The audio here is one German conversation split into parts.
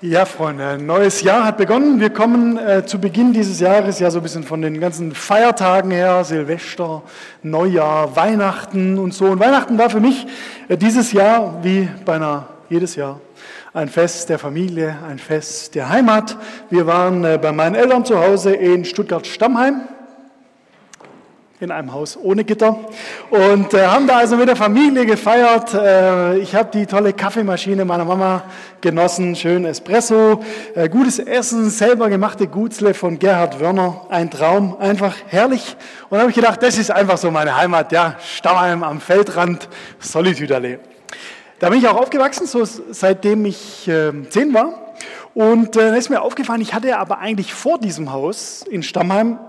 Ja, Freunde, ein neues Jahr hat begonnen. Wir kommen äh, zu Beginn dieses Jahres ja so ein bisschen von den ganzen Feiertagen her, Silvester, Neujahr, Weihnachten und so. Und Weihnachten war für mich äh, dieses Jahr, wie beinahe jedes Jahr, ein Fest der Familie, ein Fest der Heimat. Wir waren äh, bei meinen Eltern zu Hause in Stuttgart-Stammheim in einem Haus ohne Gitter und äh, haben da also mit der Familie gefeiert. Äh, ich habe die tolle Kaffeemaschine meiner Mama genossen, schön Espresso, äh, gutes Essen, selber gemachte Gutzle von Gerhard Wörner, ein Traum, einfach herrlich. Und habe ich gedacht, das ist einfach so meine Heimat, ja, Stammheim am Feldrand, Solitüderlee. Da bin ich auch aufgewachsen, so seitdem ich äh, zehn war. Und äh, da ist mir aufgefallen, ich hatte aber eigentlich vor diesem Haus in Stammheim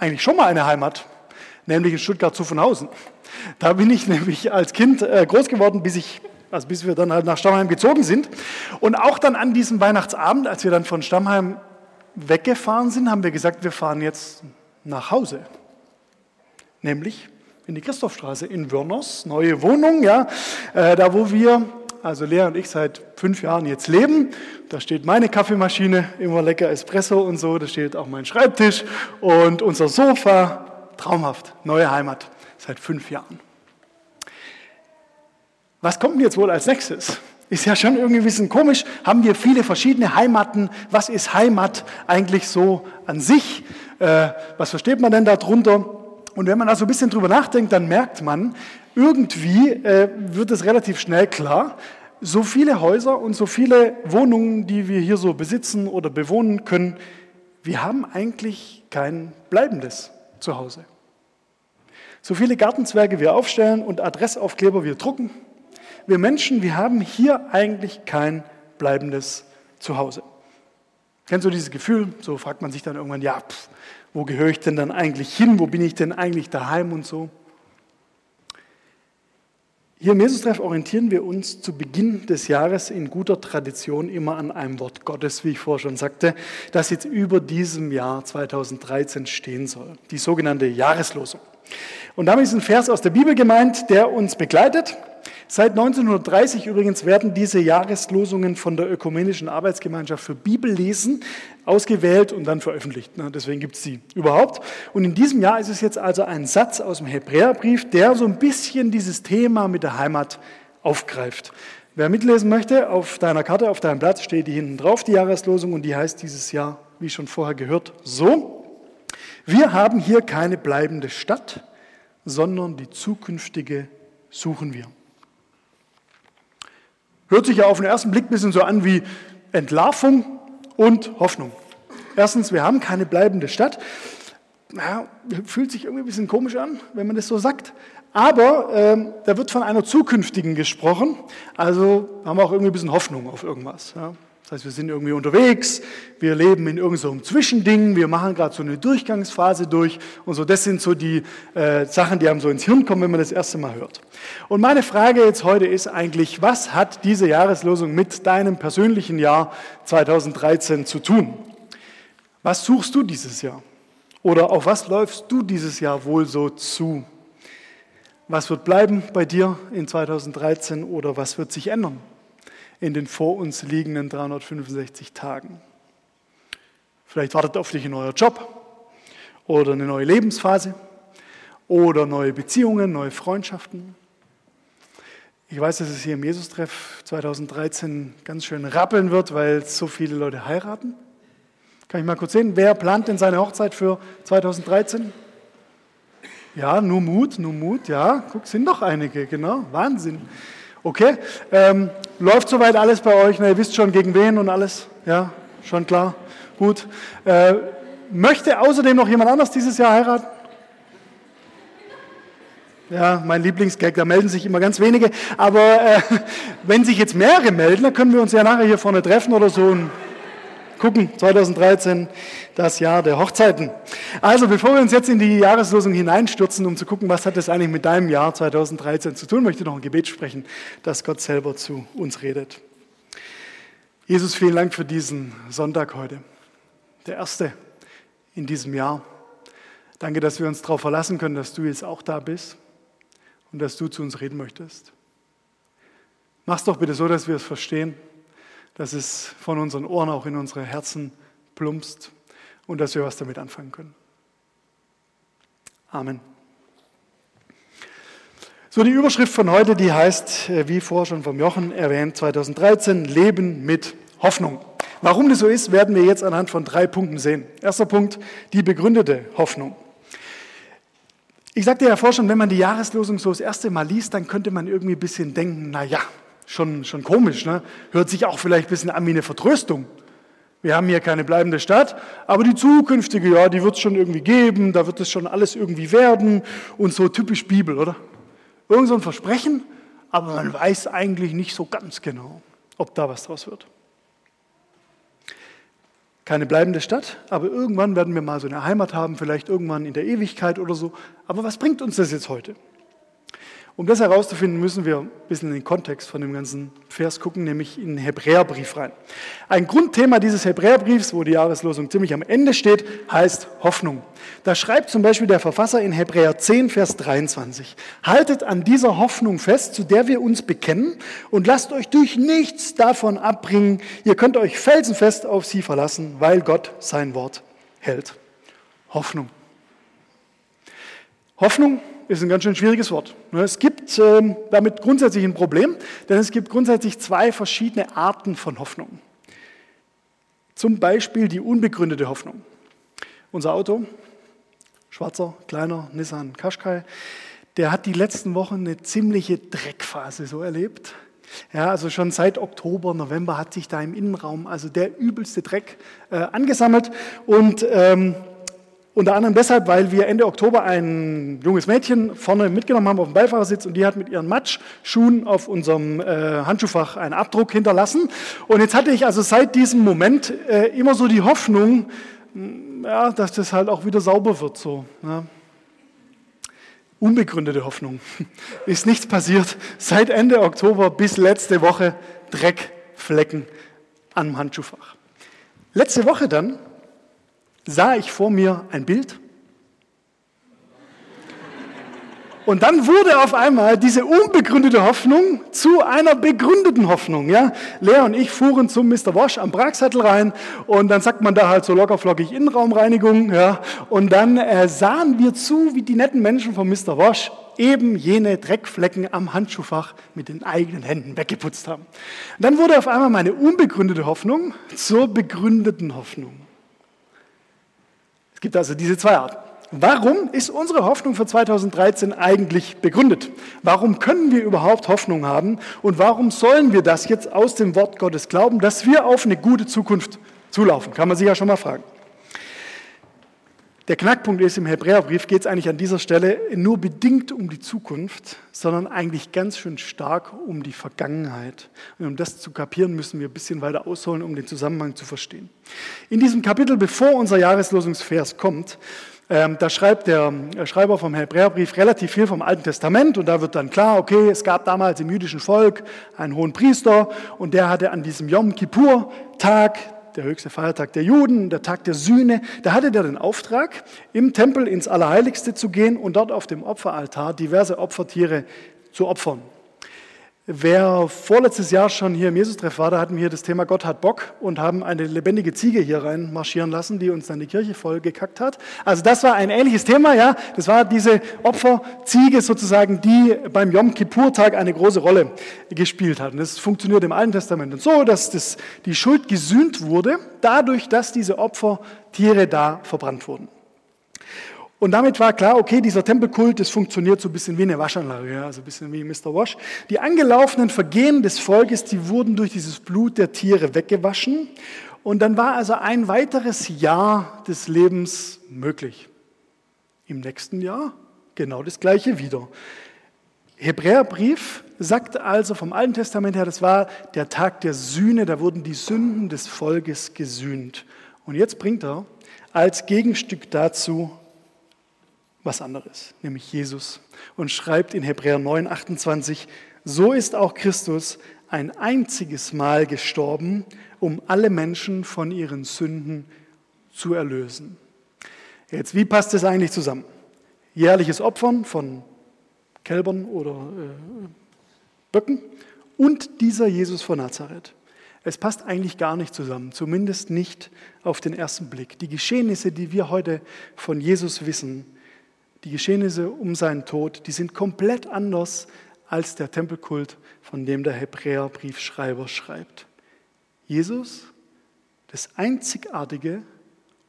eigentlich schon mal eine Heimat nämlich in Stuttgart-Zuffenhausen. Da bin ich nämlich als Kind äh, groß geworden, bis ich also bis wir dann halt nach Stammheim gezogen sind. Und auch dann an diesem Weihnachtsabend, als wir dann von Stammheim weggefahren sind, haben wir gesagt, wir fahren jetzt nach Hause. Nämlich in die Christophstraße in Wörners, neue Wohnung, ja, äh, da wo wir, also Lea und ich seit fünf Jahren jetzt leben. Da steht meine Kaffeemaschine, immer lecker Espresso und so, da steht auch mein Schreibtisch und unser Sofa, traumhaft, neue Heimat seit fünf Jahren. Was kommt denn jetzt wohl als nächstes? Ist ja schon irgendwie ein bisschen komisch. Haben wir viele verschiedene Heimaten? Was ist Heimat eigentlich so an sich? Äh, was versteht man denn darunter? Und wenn man da so ein bisschen drüber nachdenkt, dann merkt man, irgendwie äh, wird es relativ schnell klar, so viele Häuser und so viele Wohnungen, die wir hier so besitzen oder bewohnen können, wir haben eigentlich kein bleibendes Zuhause. So viele Gartenzwerge wir aufstellen und Adressaufkleber wir drucken, wir Menschen, wir haben hier eigentlich kein bleibendes Zuhause. Kennst du dieses Gefühl? So fragt man sich dann irgendwann, ja, pff, wo gehöre ich denn dann eigentlich hin? Wo bin ich denn eigentlich daheim und so? Hier im Jesus-Treff orientieren wir uns zu Beginn des Jahres in guter Tradition immer an einem Wort Gottes, wie ich vorher schon sagte, das jetzt über diesem Jahr 2013 stehen soll, die sogenannte Jahreslosung. Und damit ist ein Vers aus der Bibel gemeint, der uns begleitet. Seit 1930 übrigens werden diese Jahreslosungen von der Ökumenischen Arbeitsgemeinschaft für Bibellesen ausgewählt und dann veröffentlicht. Deswegen gibt es sie überhaupt. Und in diesem Jahr ist es jetzt also ein Satz aus dem Hebräerbrief, der so ein bisschen dieses Thema mit der Heimat aufgreift. Wer mitlesen möchte, auf deiner Karte, auf deinem Platz steht die hinten drauf, die Jahreslosung, und die heißt dieses Jahr, wie schon vorher gehört, so. Wir haben hier keine bleibende Stadt, sondern die zukünftige suchen wir. Hört sich ja auf den ersten Blick ein bisschen so an wie Entlarvung und Hoffnung. Erstens, wir haben keine bleibende Stadt. Ja, fühlt sich irgendwie ein bisschen komisch an, wenn man das so sagt. Aber ähm, da wird von einer zukünftigen gesprochen. Also haben wir auch irgendwie ein bisschen Hoffnung auf irgendwas. Ja. Das heißt, wir sind irgendwie unterwegs, wir leben in irgendeinem so Zwischending, wir machen gerade so eine Durchgangsphase durch und so. Das sind so die äh, Sachen, die einem so ins Hirn kommen, wenn man das erste Mal hört. Und meine Frage jetzt heute ist eigentlich, was hat diese Jahreslosung mit deinem persönlichen Jahr 2013 zu tun? Was suchst du dieses Jahr? Oder auf was läufst du dieses Jahr wohl so zu? Was wird bleiben bei dir in 2013 oder was wird sich ändern? In den vor uns liegenden 365 Tagen. Vielleicht wartet auf dich ein neuer Job oder eine neue Lebensphase oder neue Beziehungen, neue Freundschaften. Ich weiß, dass es hier im Jesus-Treff 2013 ganz schön rappeln wird, weil so viele Leute heiraten. Kann ich mal kurz sehen, wer plant denn seine Hochzeit für 2013? Ja, nur Mut, nur Mut, ja. Guck, sind doch einige, genau. Wahnsinn. Okay, ähm, läuft soweit alles bei euch? Na, ihr wisst schon gegen wen und alles? Ja, schon klar? Gut. Äh, möchte außerdem noch jemand anders dieses Jahr heiraten? Ja, mein Lieblingsgag, da melden sich immer ganz wenige. Aber äh, wenn sich jetzt mehrere melden, dann können wir uns ja nachher hier vorne treffen oder so und gucken. 2013, das Jahr der Hochzeiten. Also, bevor wir uns jetzt in die Jahreslosung hineinstürzen, um zu gucken, was hat das eigentlich mit deinem Jahr 2013 zu tun, möchte ich noch ein Gebet sprechen, dass Gott selber zu uns redet. Jesus, vielen Dank für diesen Sonntag heute. Der erste in diesem Jahr. Danke, dass wir uns darauf verlassen können, dass du jetzt auch da bist und dass du zu uns reden möchtest. Mach's doch bitte so, dass wir es verstehen dass es von unseren Ohren auch in unsere Herzen plumpst und dass wir was damit anfangen können. Amen. So, die Überschrift von heute, die heißt, äh, wie vorher schon vom Jochen erwähnt, 2013, Leben mit Hoffnung. Warum das so ist, werden wir jetzt anhand von drei Punkten sehen. Erster Punkt, die begründete Hoffnung. Ich sagte ja vorher schon, wenn man die Jahreslosung so das erste Mal liest, dann könnte man irgendwie ein bisschen denken, na ja, schon, schon komisch, ne? hört sich auch vielleicht ein bisschen an wie eine Vertröstung. Wir haben hier keine bleibende Stadt, aber die zukünftige, ja, die wird es schon irgendwie geben, da wird es schon alles irgendwie werden und so typisch Bibel, oder? Irgend so ein Versprechen, aber man weiß eigentlich nicht so ganz genau, ob da was draus wird. Keine bleibende Stadt, aber irgendwann werden wir mal so eine Heimat haben, vielleicht irgendwann in der Ewigkeit oder so. Aber was bringt uns das jetzt heute? Um das herauszufinden, müssen wir ein bisschen in den Kontext von dem ganzen Vers gucken, nämlich in den Hebräerbrief rein. Ein Grundthema dieses Hebräerbriefs, wo die Jahreslosung ziemlich am Ende steht, heißt Hoffnung. Da schreibt zum Beispiel der Verfasser in Hebräer 10, Vers 23, haltet an dieser Hoffnung fest, zu der wir uns bekennen und lasst euch durch nichts davon abbringen. Ihr könnt euch felsenfest auf sie verlassen, weil Gott sein Wort hält. Hoffnung. Hoffnung ist ein ganz schön schwieriges Wort. Es gibt ähm, damit grundsätzlich ein Problem, denn es gibt grundsätzlich zwei verschiedene Arten von Hoffnung. Zum Beispiel die unbegründete Hoffnung. Unser Auto, schwarzer, kleiner Nissan Qashqai, der hat die letzten Wochen eine ziemliche Dreckphase so erlebt. Ja, also schon seit Oktober, November hat sich da im Innenraum also der übelste Dreck äh, angesammelt und ähm, unter anderem deshalb, weil wir Ende Oktober ein junges Mädchen vorne mitgenommen haben auf dem Beifahrersitz und die hat mit ihren Matschschuhen auf unserem äh, Handschuhfach einen Abdruck hinterlassen. Und jetzt hatte ich also seit diesem Moment äh, immer so die Hoffnung, mm, ja, dass das halt auch wieder sauber wird. So, ja. Unbegründete Hoffnung. Ist nichts passiert. Seit Ende Oktober bis letzte Woche Dreckflecken am Handschuhfach. Letzte Woche dann sah ich vor mir ein Bild. Und dann wurde auf einmal diese unbegründete Hoffnung zu einer begründeten Hoffnung. Ja? Lea und ich fuhren zum Mr. Wash am Pragsattel rein und dann sagt man da halt so lockerflockig Innenraumreinigung. Ja? Und dann äh, sahen wir zu, wie die netten Menschen von Mr. Wash eben jene Dreckflecken am Handschuhfach mit den eigenen Händen weggeputzt haben. Und dann wurde auf einmal meine unbegründete Hoffnung zur begründeten Hoffnung. Es gibt also diese zwei Arten. Warum ist unsere Hoffnung für 2013 eigentlich begründet? Warum können wir überhaupt Hoffnung haben? Und warum sollen wir das jetzt aus dem Wort Gottes glauben, dass wir auf eine gute Zukunft zulaufen? Kann man sich ja schon mal fragen. Der Knackpunkt ist, im Hebräerbrief geht es eigentlich an dieser Stelle nur bedingt um die Zukunft, sondern eigentlich ganz schön stark um die Vergangenheit. Und um das zu kapieren, müssen wir ein bisschen weiter ausholen, um den Zusammenhang zu verstehen. In diesem Kapitel, bevor unser Jahreslosungsvers kommt, ähm, da schreibt der Schreiber vom Hebräerbrief relativ viel vom Alten Testament und da wird dann klar, okay, es gab damals im jüdischen Volk einen hohen Priester und der hatte an diesem Yom Kippur-Tag der höchste Feiertag der Juden, der Tag der Sühne, da hatte der den Auftrag, im Tempel ins Allerheiligste zu gehen und dort auf dem Opferaltar diverse Opfertiere zu opfern. Wer vorletztes Jahr schon hier im Jesus-Treff war, da hatten wir hier das Thema Gott hat Bock und haben eine lebendige Ziege hier rein marschieren lassen, die uns dann die Kirche voll gekackt hat. Also das war ein ähnliches Thema, ja. Das war diese Opferziege sozusagen, die beim Yom Kippur-Tag eine große Rolle gespielt hat. Und das funktioniert im Alten Testament und so, dass das, die Schuld gesühnt wurde, dadurch, dass diese Opfertiere da verbrannt wurden. Und damit war klar, okay, dieser Tempelkult, das funktioniert so ein bisschen wie eine Waschanlage, ja, also ein bisschen wie Mr. Wash. Die angelaufenen Vergehen des Volkes, die wurden durch dieses Blut der Tiere weggewaschen. Und dann war also ein weiteres Jahr des Lebens möglich. Im nächsten Jahr genau das gleiche wieder. Hebräerbrief sagt also vom Alten Testament her, das war der Tag der Sühne, da wurden die Sünden des Volkes gesühnt. Und jetzt bringt er als Gegenstück dazu was anderes, nämlich Jesus, und schreibt in Hebräer 9, 28, so ist auch Christus ein einziges Mal gestorben, um alle Menschen von ihren Sünden zu erlösen. Jetzt, wie passt das eigentlich zusammen? Jährliches Opfern von Kälbern oder äh, Böcken und dieser Jesus von Nazareth. Es passt eigentlich gar nicht zusammen, zumindest nicht auf den ersten Blick. Die Geschehnisse, die wir heute von Jesus wissen, die Geschehnisse um seinen Tod, die sind komplett anders als der Tempelkult, von dem der Hebräerbriefschreiber schreibt. Jesus, das einzigartige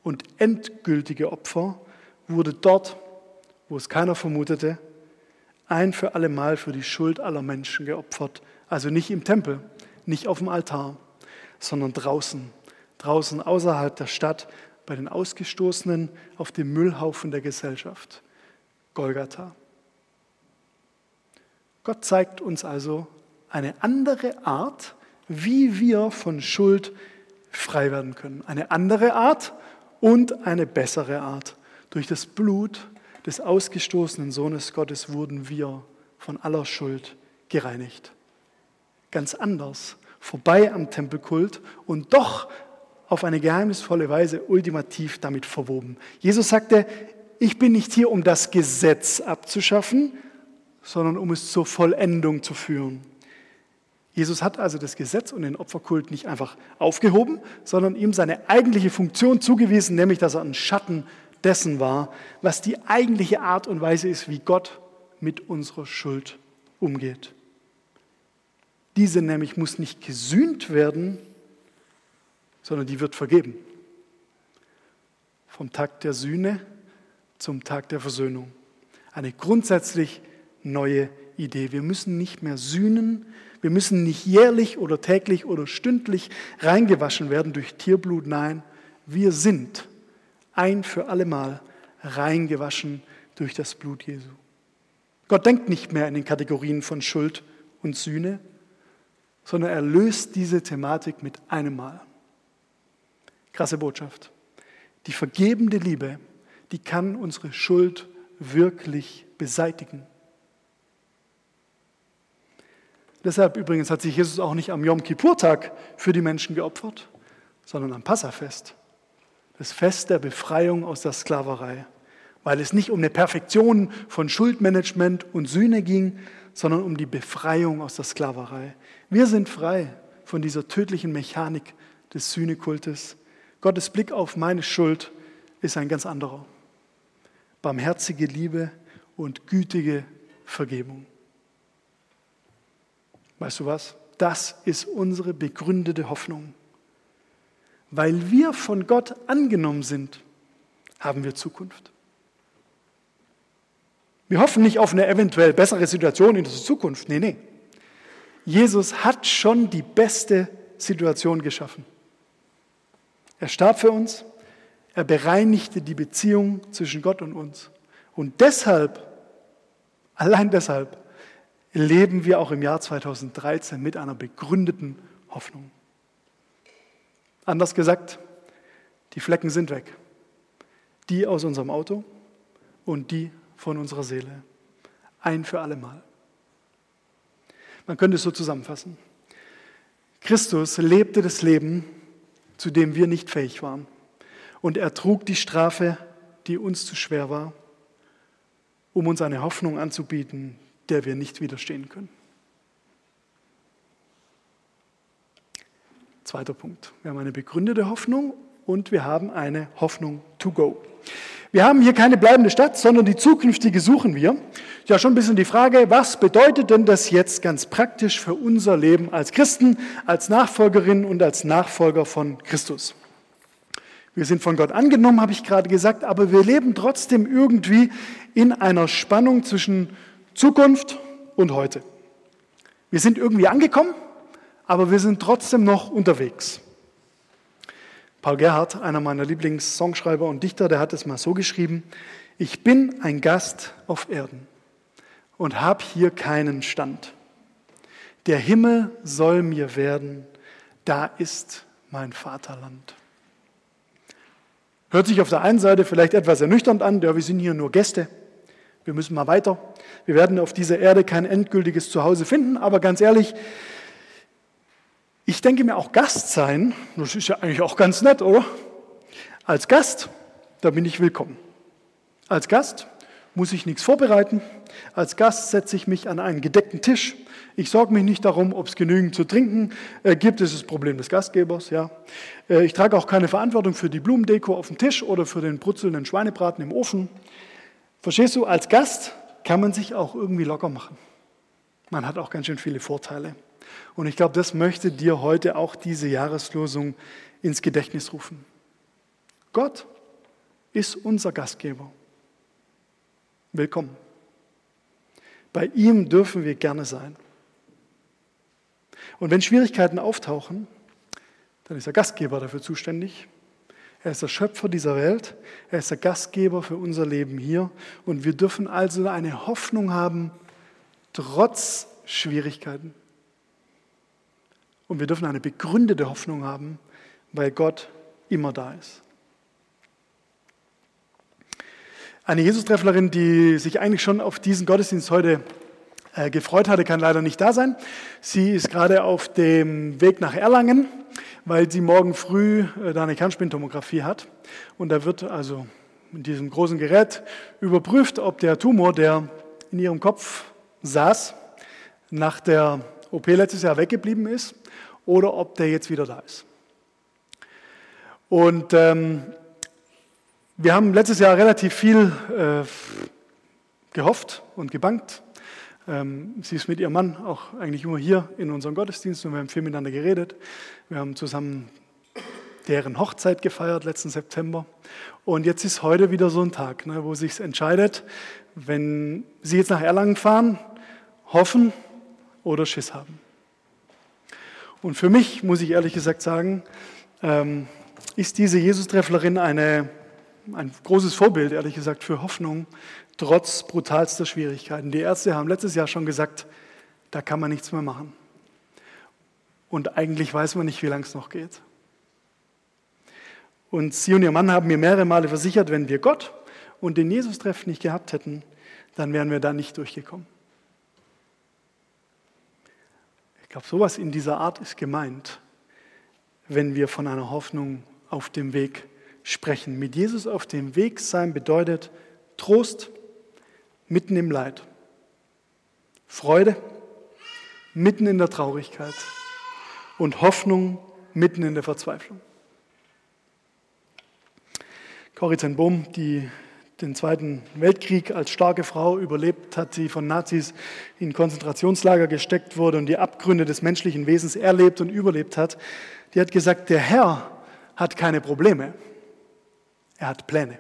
und endgültige Opfer, wurde dort, wo es keiner vermutete, ein für alle Mal für die Schuld aller Menschen geopfert. Also nicht im Tempel, nicht auf dem Altar, sondern draußen, draußen außerhalb der Stadt, bei den Ausgestoßenen auf dem Müllhaufen der Gesellschaft. Golgatha. Gott zeigt uns also eine andere Art, wie wir von Schuld frei werden können. Eine andere Art und eine bessere Art. Durch das Blut des ausgestoßenen Sohnes Gottes wurden wir von aller Schuld gereinigt. Ganz anders, vorbei am Tempelkult und doch auf eine geheimnisvolle Weise ultimativ damit verwoben. Jesus sagte, ich bin nicht hier, um das Gesetz abzuschaffen, sondern um es zur Vollendung zu führen. Jesus hat also das Gesetz und den Opferkult nicht einfach aufgehoben, sondern ihm seine eigentliche Funktion zugewiesen, nämlich dass er ein Schatten dessen war, was die eigentliche Art und Weise ist, wie Gott mit unserer Schuld umgeht. Diese nämlich muss nicht gesühnt werden, sondern die wird vergeben. Vom Tag der Sühne zum Tag der Versöhnung. Eine grundsätzlich neue Idee. Wir müssen nicht mehr sühnen, wir müssen nicht jährlich oder täglich oder stündlich reingewaschen werden durch Tierblut. Nein, wir sind ein für allemal reingewaschen durch das Blut Jesu. Gott denkt nicht mehr in den Kategorien von Schuld und Sühne, sondern er löst diese Thematik mit einem Mal. Krasse Botschaft. Die vergebende Liebe, die kann unsere Schuld wirklich beseitigen. Deshalb übrigens hat sich Jesus auch nicht am Yom Kippur-Tag für die Menschen geopfert, sondern am Passafest. Das Fest der Befreiung aus der Sklaverei. Weil es nicht um eine Perfektion von Schuldmanagement und Sühne ging, sondern um die Befreiung aus der Sklaverei. Wir sind frei von dieser tödlichen Mechanik des Sühnekultes. Gottes Blick auf meine Schuld ist ein ganz anderer. Barmherzige Liebe und gütige Vergebung. Weißt du was? Das ist unsere begründete Hoffnung. Weil wir von Gott angenommen sind, haben wir Zukunft. Wir hoffen nicht auf eine eventuell bessere Situation in der Zukunft. Nee, nee. Jesus hat schon die beste Situation geschaffen. Er starb für uns, er bereinigte die Beziehung zwischen Gott und uns. Und deshalb, allein deshalb, leben wir auch im Jahr 2013 mit einer begründeten Hoffnung. Anders gesagt, die Flecken sind weg. Die aus unserem Auto und die von unserer Seele. Ein für alle Mal. Man könnte es so zusammenfassen. Christus lebte das Leben, zu dem wir nicht fähig waren. Und er trug die Strafe, die uns zu schwer war, um uns eine Hoffnung anzubieten, der wir nicht widerstehen können. Zweiter Punkt. Wir haben eine begründete Hoffnung und wir haben eine Hoffnung to go. Wir haben hier keine bleibende Stadt, sondern die zukünftige suchen wir. Ja, schon ein bisschen die Frage, was bedeutet denn das jetzt ganz praktisch für unser Leben als Christen, als Nachfolgerinnen und als Nachfolger von Christus? Wir sind von Gott angenommen, habe ich gerade gesagt, aber wir leben trotzdem irgendwie in einer Spannung zwischen Zukunft und heute. Wir sind irgendwie angekommen, aber wir sind trotzdem noch unterwegs. Paul Gerhardt, einer meiner Lieblingssongschreiber und Dichter, der hat es mal so geschrieben, ich bin ein Gast auf Erden und habe hier keinen Stand. Der Himmel soll mir werden, da ist mein Vaterland. Hört sich auf der einen Seite vielleicht etwas ernüchternd an, ja, wir sind hier nur Gäste, wir müssen mal weiter. Wir werden auf dieser Erde kein endgültiges Zuhause finden, aber ganz ehrlich, ich denke mir auch Gast sein, das ist ja eigentlich auch ganz nett, oder? Als Gast, da bin ich willkommen. Als Gast muss ich nichts vorbereiten. Als Gast setze ich mich an einen gedeckten Tisch. Ich sorge mich nicht darum, ob es genügend zu trinken äh, gibt. Das ist das Problem des Gastgebers. Ja. Äh, ich trage auch keine Verantwortung für die Blumendeko auf dem Tisch oder für den brutzelnden Schweinebraten im Ofen. Verstehst du, als Gast kann man sich auch irgendwie locker machen. Man hat auch ganz schön viele Vorteile. Und ich glaube, das möchte dir heute auch diese Jahreslosung ins Gedächtnis rufen. Gott ist unser Gastgeber. Willkommen. Bei ihm dürfen wir gerne sein. Und wenn Schwierigkeiten auftauchen, dann ist der Gastgeber dafür zuständig. Er ist der Schöpfer dieser Welt. Er ist der Gastgeber für unser Leben hier. Und wir dürfen also eine Hoffnung haben, trotz Schwierigkeiten. Und wir dürfen eine begründete Hoffnung haben, weil Gott immer da ist. Eine Jesus-Trefflerin, die sich eigentlich schon auf diesen Gottesdienst heute äh, gefreut hatte, kann leider nicht da sein. Sie ist gerade auf dem Weg nach Erlangen, weil sie morgen früh äh, da eine Kernspintomographie hat. Und da wird also mit diesem großen Gerät überprüft, ob der Tumor, der in ihrem Kopf saß, nach der OP letztes Jahr weggeblieben ist oder ob der jetzt wieder da ist. Und ähm, wir haben letztes Jahr relativ viel äh, gehofft und gebankt. Ähm, sie ist mit ihrem Mann auch eigentlich immer hier in unserem Gottesdienst und wir haben viel miteinander geredet. Wir haben zusammen deren Hochzeit gefeiert letzten September. Und jetzt ist heute wieder so ein Tag, ne, wo sich entscheidet, wenn Sie jetzt nach Erlangen fahren, hoffen oder Schiss haben. Und für mich, muss ich ehrlich gesagt sagen, ähm, ist diese Jesus-Trefflerin eine ein großes Vorbild, ehrlich gesagt, für Hoffnung, trotz brutalster Schwierigkeiten. Die Ärzte haben letztes Jahr schon gesagt, da kann man nichts mehr machen. Und eigentlich weiß man nicht, wie lange es noch geht. Und sie und ihr Mann haben mir mehrere Male versichert, wenn wir Gott und den Jesus-Treff nicht gehabt hätten, dann wären wir da nicht durchgekommen. Ich glaube, sowas in dieser Art ist gemeint, wenn wir von einer Hoffnung auf dem Weg sprechen. Mit Jesus auf dem Weg sein bedeutet Trost mitten im Leid, Freude mitten in der Traurigkeit und Hoffnung mitten in der Verzweiflung. Corrie ten Bohm, die den Zweiten Weltkrieg als starke Frau überlebt hat, die von Nazis in Konzentrationslager gesteckt wurde und die Abgründe des menschlichen Wesens erlebt und überlebt hat, die hat gesagt, der Herr hat keine Probleme. Er hat Pläne.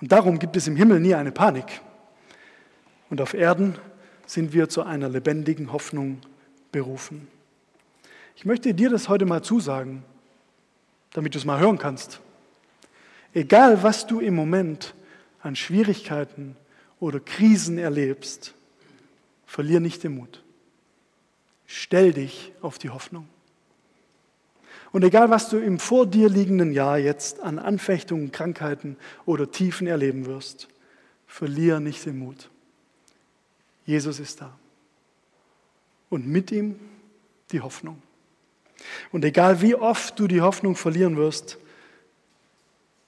Und darum gibt es im Himmel nie eine Panik. Und auf Erden sind wir zu einer lebendigen Hoffnung berufen. Ich möchte dir das heute mal zusagen, damit du es mal hören kannst. Egal, was du im Moment an Schwierigkeiten oder Krisen erlebst, verlier nicht den Mut. Stell dich auf die Hoffnung. Und egal, was du im vor dir liegenden Jahr jetzt an Anfechtungen, Krankheiten oder Tiefen erleben wirst, verliere nicht den Mut. Jesus ist da. Und mit ihm die Hoffnung. Und egal wie oft du die Hoffnung verlieren wirst,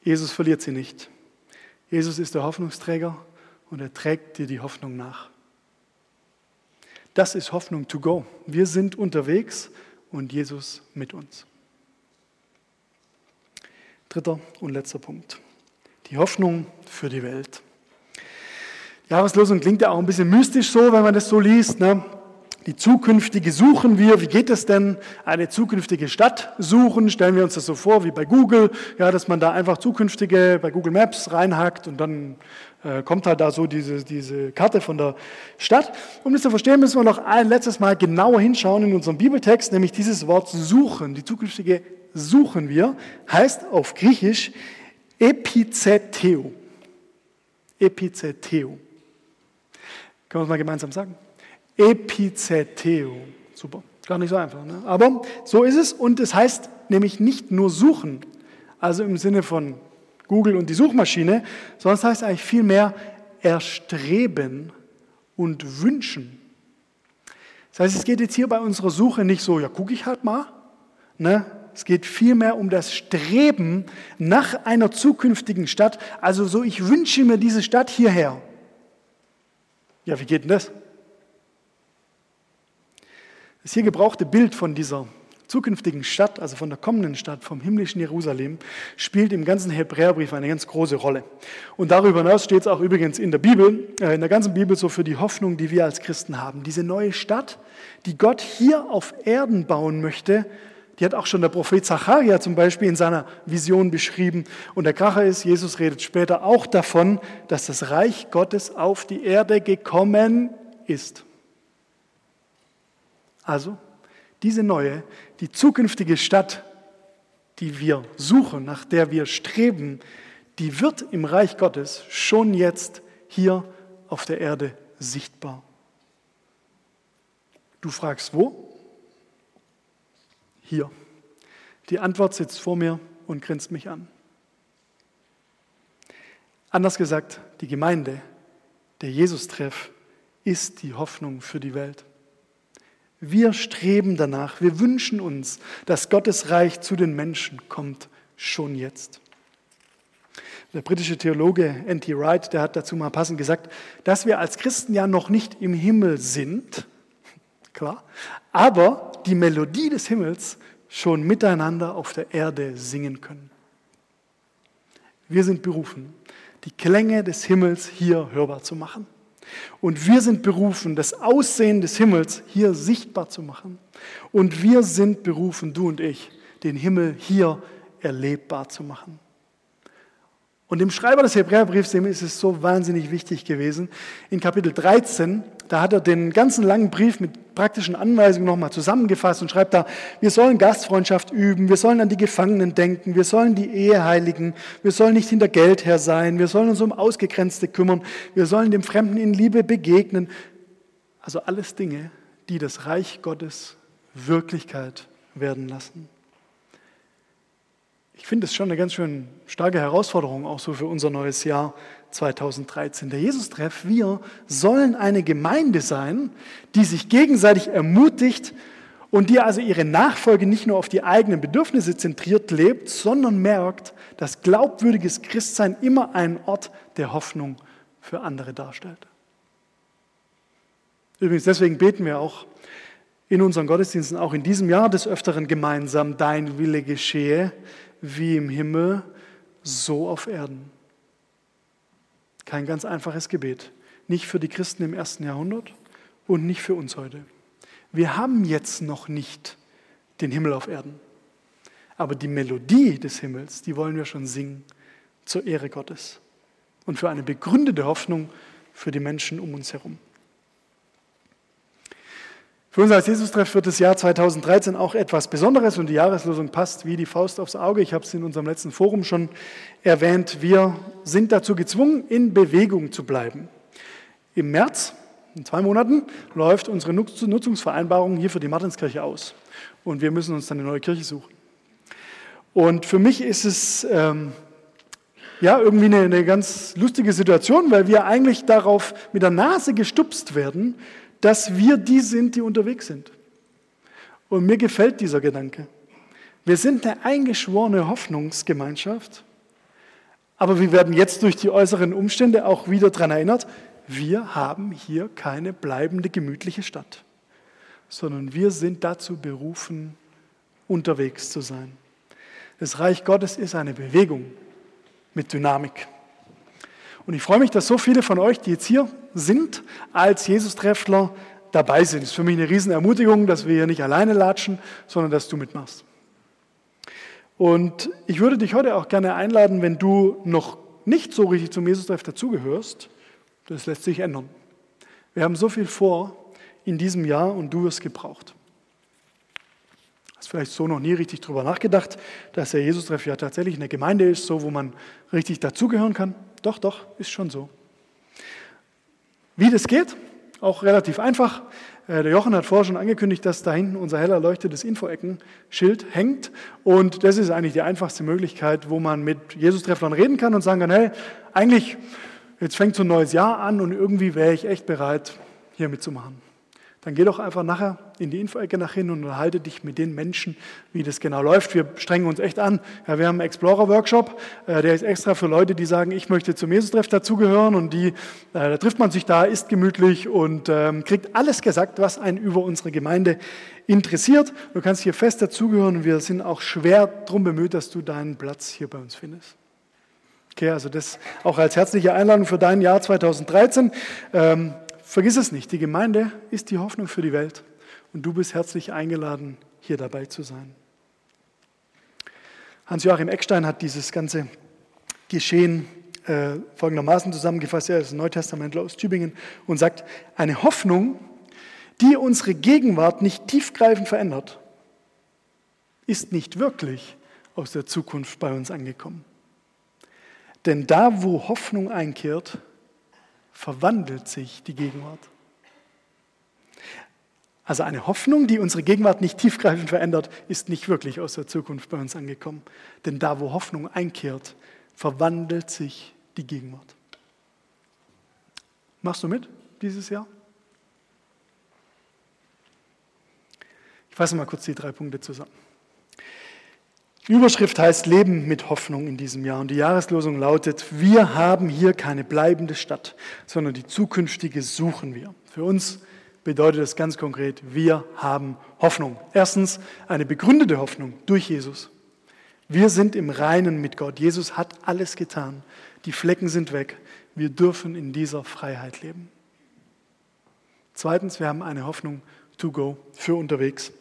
Jesus verliert sie nicht. Jesus ist der Hoffnungsträger und er trägt dir die Hoffnung nach. Das ist Hoffnung to go. Wir sind unterwegs und Jesus mit uns. Dritter und letzter Punkt. Die Hoffnung für die Welt. Die Jahreslosung klingt ja auch ein bisschen mystisch so, wenn man das so liest. Ne? Die zukünftige suchen wir. Wie geht es denn? Eine zukünftige Stadt suchen. Stellen wir uns das so vor wie bei Google, ja, dass man da einfach zukünftige bei Google Maps reinhackt und dann äh, kommt halt da so diese, diese Karte von der Stadt. Um das zu verstehen, müssen wir noch ein letztes Mal genauer hinschauen in unserem Bibeltext, nämlich dieses Wort suchen, die zukünftige suchen wir, heißt auf Griechisch Epizeteo. Epizeteo. Können wir es mal gemeinsam sagen? Epizeteo. Super. Gar nicht so einfach. Ne? Aber so ist es und es heißt nämlich nicht nur suchen, also im Sinne von Google und die Suchmaschine, sondern es heißt eigentlich vielmehr erstreben und wünschen. Das heißt, es geht jetzt hier bei unserer Suche nicht so, ja, gucke ich halt mal, ne? Es geht vielmehr um das Streben nach einer zukünftigen Stadt. Also so, ich wünsche mir diese Stadt hierher. Ja, wie geht denn das? Das hier gebrauchte Bild von dieser zukünftigen Stadt, also von der kommenden Stadt, vom himmlischen Jerusalem, spielt im ganzen Hebräerbrief eine ganz große Rolle. Und darüber hinaus steht es auch übrigens in der Bibel, äh, in der ganzen Bibel so für die Hoffnung, die wir als Christen haben. Diese neue Stadt, die Gott hier auf Erden bauen möchte, die hat auch schon der Prophet Zacharia zum Beispiel in seiner Vision beschrieben. Und der Kracher ist, Jesus redet später auch davon, dass das Reich Gottes auf die Erde gekommen ist. Also, diese neue, die zukünftige Stadt, die wir suchen, nach der wir streben, die wird im Reich Gottes schon jetzt hier auf der Erde sichtbar. Du fragst, wo? Hier. Die Antwort sitzt vor mir und grinst mich an. Anders gesagt, die Gemeinde, der Jesus-Treff, ist die Hoffnung für die Welt. Wir streben danach, wir wünschen uns, dass Gottes Reich zu den Menschen kommt, schon jetzt. Der britische Theologe N.T. Wright, der hat dazu mal passend gesagt, dass wir als Christen ja noch nicht im Himmel sind, klar, aber die Melodie des Himmels schon miteinander auf der Erde singen können. Wir sind berufen, die Klänge des Himmels hier hörbar zu machen. Und wir sind berufen, das Aussehen des Himmels hier sichtbar zu machen. Und wir sind berufen, du und ich, den Himmel hier erlebbar zu machen. Und dem Schreiber des Hebräerbriefs ist es so wahnsinnig wichtig gewesen. In Kapitel 13, da hat er den ganzen langen Brief mit praktischen Anweisungen nochmal zusammengefasst und schreibt da, wir sollen Gastfreundschaft üben, wir sollen an die Gefangenen denken, wir sollen die Ehe heiligen, wir sollen nicht hinter Geld her sein, wir sollen uns um Ausgegrenzte kümmern, wir sollen dem Fremden in Liebe begegnen. Also alles Dinge, die das Reich Gottes Wirklichkeit werden lassen. Ich finde es schon eine ganz schön starke Herausforderung, auch so für unser neues Jahr 2013. Der Jesus-Treff, wir sollen eine Gemeinde sein, die sich gegenseitig ermutigt und die also ihre Nachfolge nicht nur auf die eigenen Bedürfnisse zentriert lebt, sondern merkt, dass glaubwürdiges Christsein immer ein Ort der Hoffnung für andere darstellt. Übrigens, deswegen beten wir auch in unseren Gottesdiensten, auch in diesem Jahr des Öfteren gemeinsam, dein Wille geschehe, wie im Himmel, so auf Erden. Kein ganz einfaches Gebet. Nicht für die Christen im ersten Jahrhundert und nicht für uns heute. Wir haben jetzt noch nicht den Himmel auf Erden. Aber die Melodie des Himmels, die wollen wir schon singen zur Ehre Gottes und für eine begründete Hoffnung für die Menschen um uns herum. Für uns als Jesus-Treff wird das Jahr 2013 auch etwas Besonderes und die Jahreslosung passt wie die Faust aufs Auge. Ich habe es in unserem letzten Forum schon erwähnt. Wir sind dazu gezwungen, in Bewegung zu bleiben. Im März, in zwei Monaten, läuft unsere Nutzungsvereinbarung hier für die Martinskirche aus. Und wir müssen uns dann eine neue Kirche suchen. Und für mich ist es ähm, ja irgendwie eine, eine ganz lustige Situation, weil wir eigentlich darauf mit der Nase gestupst werden, dass wir die sind, die unterwegs sind. Und mir gefällt dieser Gedanke. Wir sind eine eingeschworene Hoffnungsgemeinschaft, aber wir werden jetzt durch die äußeren Umstände auch wieder daran erinnert, wir haben hier keine bleibende gemütliche Stadt, sondern wir sind dazu berufen, unterwegs zu sein. Das Reich Gottes ist eine Bewegung mit Dynamik. Und ich freue mich, dass so viele von euch, die jetzt hier sind, als Jesus-Treffler dabei sind. Es ist für mich eine Riesenermutigung, dass wir hier nicht alleine latschen, sondern dass du mitmachst. Und ich würde dich heute auch gerne einladen, wenn du noch nicht so richtig zum Jesus-Treff dazugehörst, das lässt sich ändern. Wir haben so viel vor in diesem Jahr und du wirst gebraucht. Hast vielleicht so noch nie richtig drüber nachgedacht, dass der Jesus-Treff ja tatsächlich eine Gemeinde ist, so wo man richtig dazugehören kann. Doch, doch, ist schon so. Wie das geht, auch relativ einfach. Äh, der Jochen hat vorher schon angekündigt, dass da hinten unser hell erleuchtetes Info-Ecken-Schild hängt. Und das ist eigentlich die einfachste Möglichkeit, wo man mit Jesus-Trefflern reden kann und sagen kann, hey, eigentlich, jetzt fängt so ein neues Jahr an und irgendwie wäre ich echt bereit, hier mitzumachen. Dann geh doch einfach nachher in die Info-Ecke nach hin und unterhalte dich mit den Menschen, wie das genau läuft. Wir strengen uns echt an. Ja, wir haben einen Explorer-Workshop, äh, der ist extra für Leute, die sagen, ich möchte zum Jesus-Treff dazugehören und die, äh, da trifft man sich da, isst gemütlich und ähm, kriegt alles gesagt, was einen über unsere Gemeinde interessiert. Du kannst hier fest dazugehören und wir sind auch schwer darum bemüht, dass du deinen Platz hier bei uns findest. Okay, also das auch als herzliche Einladung für dein Jahr 2013. Ähm, Vergiss es nicht, die Gemeinde ist die Hoffnung für die Welt und du bist herzlich eingeladen, hier dabei zu sein. Hans-Joachim Eckstein hat dieses ganze Geschehen äh, folgendermaßen zusammengefasst. Er ist ein Neutestamentler aus Tübingen und sagt, eine Hoffnung, die unsere Gegenwart nicht tiefgreifend verändert, ist nicht wirklich aus der Zukunft bei uns angekommen. Denn da, wo Hoffnung einkehrt, verwandelt sich die Gegenwart. Also eine Hoffnung, die unsere Gegenwart nicht tiefgreifend verändert, ist nicht wirklich aus der Zukunft bei uns angekommen. Denn da, wo Hoffnung einkehrt, verwandelt sich die Gegenwart. Machst du mit dieses Jahr? Ich fasse mal kurz die drei Punkte zusammen. Die Überschrift heißt Leben mit Hoffnung in diesem Jahr und die Jahreslosung lautet, wir haben hier keine bleibende Stadt, sondern die zukünftige suchen wir. Für uns bedeutet das ganz konkret, wir haben Hoffnung. Erstens eine begründete Hoffnung durch Jesus. Wir sind im Reinen mit Gott. Jesus hat alles getan. Die Flecken sind weg. Wir dürfen in dieser Freiheit leben. Zweitens, wir haben eine Hoffnung to go für unterwegs.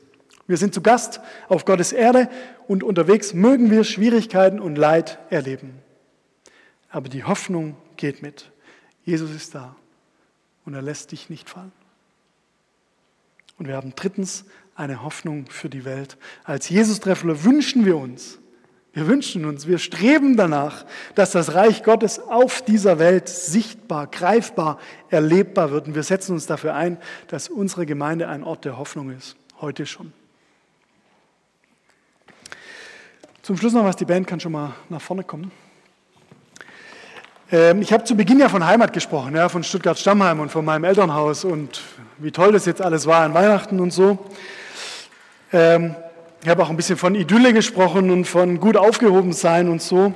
Wir sind zu Gast auf Gottes Erde und unterwegs mögen wir Schwierigkeiten und Leid erleben. Aber die Hoffnung geht mit. Jesus ist da und er lässt dich nicht fallen. Und wir haben drittens eine Hoffnung für die Welt. Als Jesus-Treffler wünschen wir uns, wir wünschen uns, wir streben danach, dass das Reich Gottes auf dieser Welt sichtbar, greifbar, erlebbar wird. Und wir setzen uns dafür ein, dass unsere Gemeinde ein Ort der Hoffnung ist, heute schon. Zum Schluss noch was, die Band kann schon mal nach vorne kommen. Ähm, ich habe zu Beginn ja von Heimat gesprochen, ja, von Stuttgart-Stammheim und von meinem Elternhaus und wie toll das jetzt alles war an Weihnachten und so. Ähm, ich habe auch ein bisschen von Idylle gesprochen und von gut aufgehoben sein und so.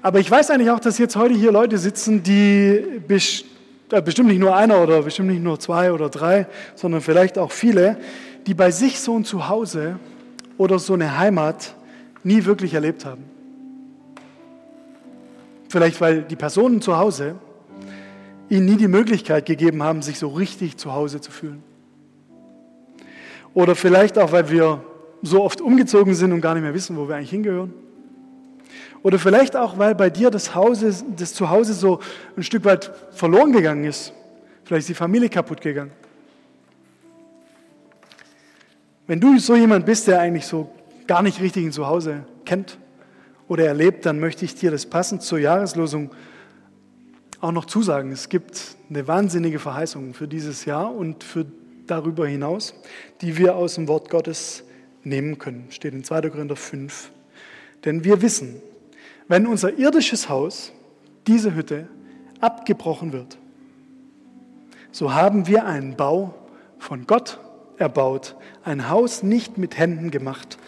Aber ich weiß eigentlich auch, dass jetzt heute hier Leute sitzen, die äh, bestimmt nicht nur einer oder bestimmt nicht nur zwei oder drei, sondern vielleicht auch viele, die bei sich so ein Zuhause oder so eine Heimat nie wirklich erlebt haben. Vielleicht weil die Personen zu Hause ihnen nie die Möglichkeit gegeben haben, sich so richtig zu Hause zu fühlen. Oder vielleicht auch, weil wir so oft umgezogen sind und gar nicht mehr wissen, wo wir eigentlich hingehören. Oder vielleicht auch, weil bei dir das, Hause, das Zuhause so ein Stück weit verloren gegangen ist. Vielleicht ist die Familie kaputt gegangen. Wenn du so jemand bist, der eigentlich so gar nicht richtig ein Zuhause kennt oder erlebt, dann möchte ich dir das passend zur Jahreslosung auch noch zusagen. Es gibt eine wahnsinnige Verheißung für dieses Jahr und für darüber hinaus, die wir aus dem Wort Gottes nehmen können. Steht in 2. Korinther 5. Denn wir wissen, wenn unser irdisches Haus, diese Hütte, abgebrochen wird, so haben wir einen Bau von Gott erbaut, ein Haus nicht mit Händen gemacht,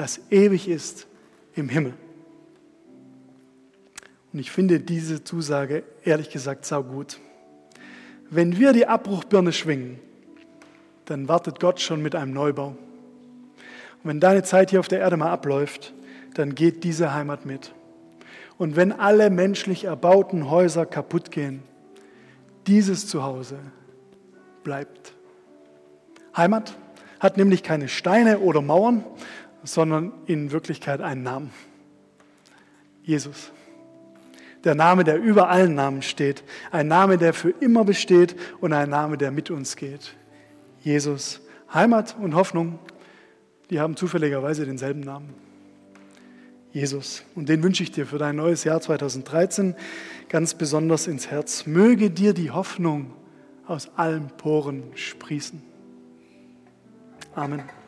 das ewig ist im Himmel. Und ich finde diese Zusage ehrlich gesagt saugut. Wenn wir die Abbruchbirne schwingen, dann wartet Gott schon mit einem Neubau. Und wenn deine Zeit hier auf der Erde mal abläuft, dann geht diese Heimat mit. Und wenn alle menschlich erbauten Häuser kaputt gehen, dieses Zuhause bleibt. Heimat hat nämlich keine Steine oder Mauern, sondern in Wirklichkeit einen Namen. Jesus. Der Name, der über allen Namen steht. Ein Name, der für immer besteht und ein Name, der mit uns geht. Jesus. Heimat und Hoffnung, die haben zufälligerweise denselben Namen. Jesus. Und den wünsche ich dir für dein neues Jahr 2013 ganz besonders ins Herz. Möge dir die Hoffnung aus allen Poren sprießen. Amen.